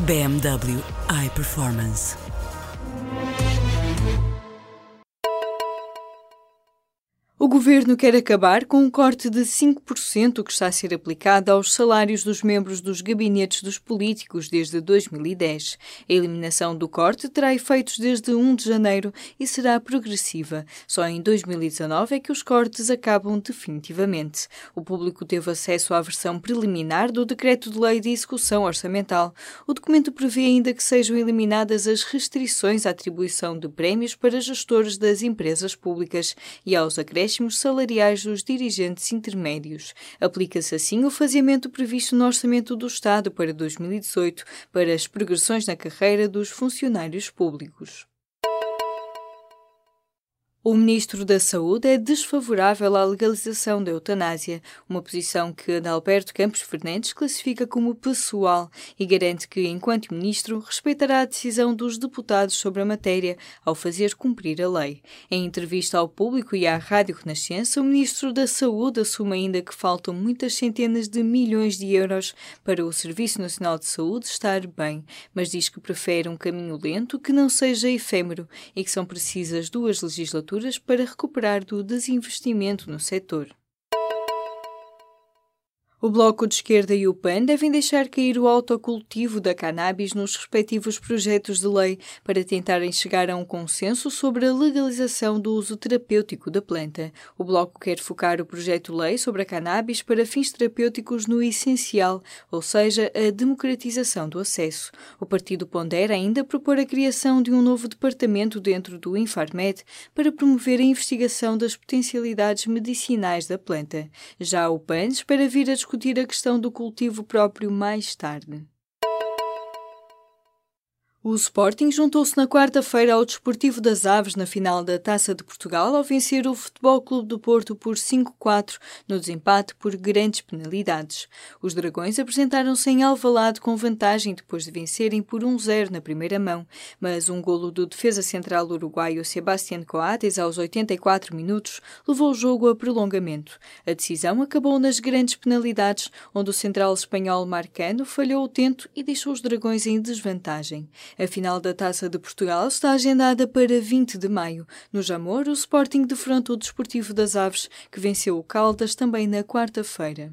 BMW iPerformance. Governo quer acabar com um corte de 5% que está a ser aplicado aos salários dos membros dos gabinetes dos políticos desde 2010. A eliminação do corte terá efeitos desde 1 de janeiro e será progressiva. Só em 2019 é que os cortes acabam definitivamente. O público teve acesso à versão preliminar do Decreto de Lei de Execução Orçamental. O documento prevê ainda que sejam eliminadas as restrições à atribuição de prémios para gestores das empresas públicas e aos acréscimos acréscimos salariais dos dirigentes intermédios. Aplica-se assim o faziamento previsto no Orçamento do Estado para 2018 para as progressões na carreira dos funcionários públicos. O ministro da Saúde é desfavorável à legalização da eutanásia, uma posição que Adalberto Campos Fernandes classifica como pessoal e garante que, enquanto ministro, respeitará a decisão dos deputados sobre a matéria ao fazer cumprir a lei. Em entrevista ao público e à Rádio Renascença, o ministro da Saúde assume ainda que faltam muitas centenas de milhões de euros para o Serviço Nacional de Saúde estar bem, mas diz que prefere um caminho lento que não seja efêmero e que são precisas duas legislaturas para recuperar do desinvestimento no setor. O Bloco de Esquerda e o PAN devem deixar cair o autocultivo da cannabis nos respectivos projetos de lei para tentarem chegar a um consenso sobre a legalização do uso terapêutico da planta. O Bloco quer focar o projeto de lei sobre a cannabis para fins terapêuticos no essencial, ou seja, a democratização do acesso. O partido pondera ainda propor a criação de um novo departamento dentro do Infarmed para promover a investigação das potencialidades medicinais da planta. Já o PAN espera vir a discutir a questão do cultivo próprio mais tarde. O Sporting juntou-se na quarta-feira ao Desportivo das Aves na final da Taça de Portugal ao vencer o Futebol Clube do Porto por 5-4 no desempate por grandes penalidades. Os Dragões apresentaram-se em Alvalade com vantagem depois de vencerem por 1-0 na primeira mão, mas um golo do defesa central uruguaio Sebastián Coates aos 84 minutos levou o jogo a prolongamento. A decisão acabou nas grandes penalidades, onde o central espanhol Marcano falhou o tento e deixou os Dragões em desvantagem. A final da Taça de Portugal está agendada para 20 de maio. No Jamor, o Sporting defronta o Desportivo das Aves, que venceu o Caldas também na quarta-feira.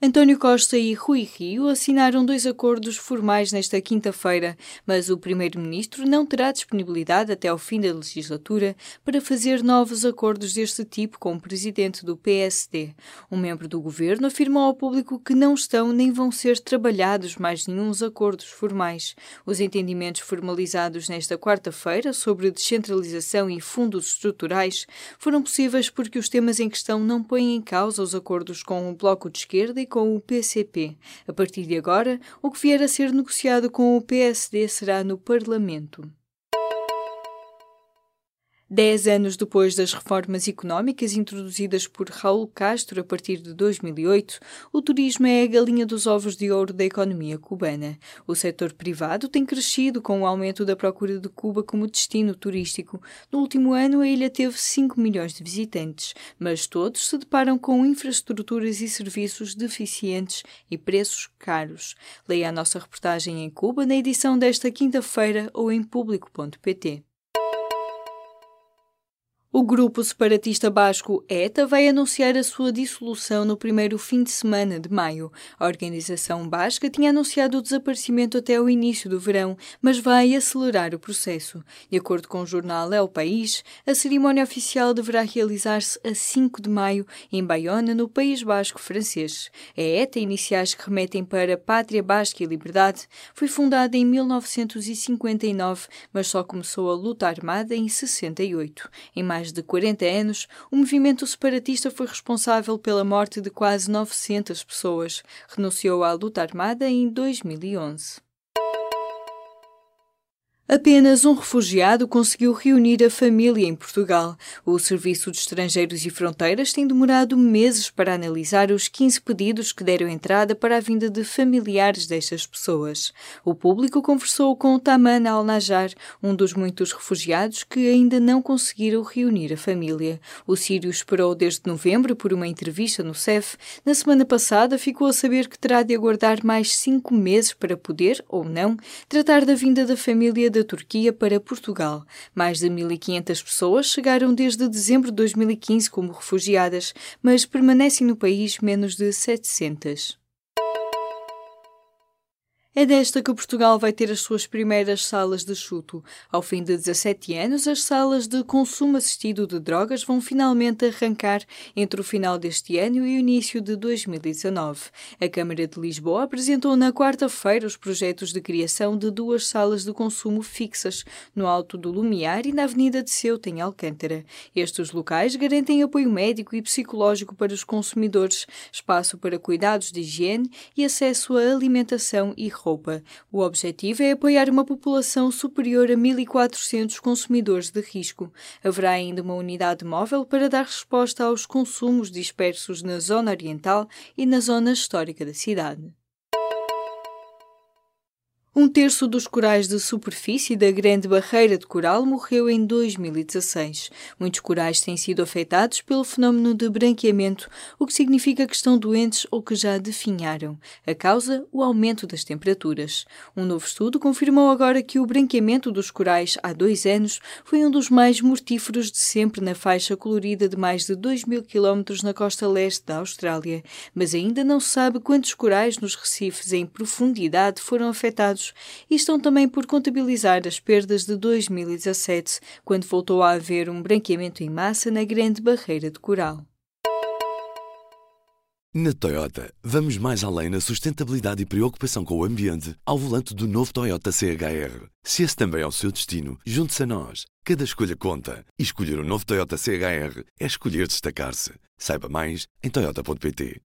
António Costa e Rui Rio assinaram dois acordos formais nesta quinta-feira, mas o primeiro-ministro não terá disponibilidade até ao fim da legislatura para fazer novos acordos deste tipo com o presidente do PSD. Um membro do governo afirmou ao público que não estão nem vão ser trabalhados mais nenhum acordos formais. Os entendimentos formalizados nesta quarta-feira sobre descentralização e fundos estruturais foram possíveis porque os temas em questão não põem em causa os acordos com o Bloco de Esquerda com o PCP. A partir de agora, o que vier a ser negociado com o PSD será no Parlamento. Dez anos depois das reformas económicas introduzidas por Raul Castro a partir de 2008, o turismo é a galinha dos ovos de ouro da economia cubana. O setor privado tem crescido com o aumento da procura de Cuba como destino turístico. No último ano, a ilha teve 5 milhões de visitantes, mas todos se deparam com infraestruturas e serviços deficientes e preços caros. Leia a nossa reportagem em Cuba na edição desta quinta-feira ou em público.pt. O grupo separatista basco ETA vai anunciar a sua dissolução no primeiro fim de semana de maio. A organização basca tinha anunciado o desaparecimento até o início do verão, mas vai acelerar o processo. De acordo com o jornal El País, a cerimónia oficial deverá realizar-se a 5 de maio em Bayona, no País Basco francês. A ETA, iniciais que remetem para Pátria Basca e Liberdade, foi fundada em 1959, mas só começou a luta armada em 68. Em mais de 40 anos, o movimento separatista foi responsável pela morte de quase 900 pessoas. Renunciou à luta armada em 2011. Apenas um refugiado conseguiu reunir a família em Portugal. O Serviço de Estrangeiros e Fronteiras tem demorado meses para analisar os 15 pedidos que deram entrada para a vinda de familiares destas pessoas. O público conversou com Taman Al-Najar, um dos muitos refugiados que ainda não conseguiram reunir a família. O sírio esperou desde novembro por uma entrevista no CEF. Na semana passada ficou a saber que terá de aguardar mais cinco meses para poder, ou não, tratar da vinda da família da Turquia para Portugal. Mais de 1.500 pessoas chegaram desde dezembro de 2015 como refugiadas, mas permanecem no país menos de 700. É desta que Portugal vai ter as suas primeiras salas de chuto. Ao fim de 17 anos, as salas de consumo assistido de drogas vão finalmente arrancar entre o final deste ano e o início de 2019. A Câmara de Lisboa apresentou na quarta-feira os projetos de criação de duas salas de consumo fixas, no Alto do Lumiar e na Avenida de Ceuta, em Alcântara. Estes locais garantem apoio médico e psicológico para os consumidores, espaço para cuidados de higiene e acesso à alimentação e roupa roupa. O objetivo é apoiar uma população superior a 1.400 consumidores de risco. Haverá ainda uma unidade móvel para dar resposta aos consumos dispersos na zona oriental e na zona histórica da cidade. Um terço dos corais de superfície da Grande Barreira de Coral morreu em 2016. Muitos corais têm sido afetados pelo fenómeno de branqueamento, o que significa que estão doentes ou que já definharam. A causa, o aumento das temperaturas. Um novo estudo confirmou agora que o branqueamento dos corais há dois anos foi um dos mais mortíferos de sempre na faixa colorida de mais de 2 mil quilómetros na costa leste da Austrália. Mas ainda não se sabe quantos corais nos recifes em profundidade foram afetados e estão também por contabilizar as perdas de 2017, quando voltou a haver um branqueamento em massa na Grande Barreira de Coral. Na Toyota, vamos mais além na sustentabilidade e preocupação com o ambiente ao volante do novo Toyota CHR. Se esse também é o seu destino, junte-se a nós. Cada escolha conta. E escolher o um novo Toyota CHR é escolher destacar-se. Saiba mais em Toyota.pt.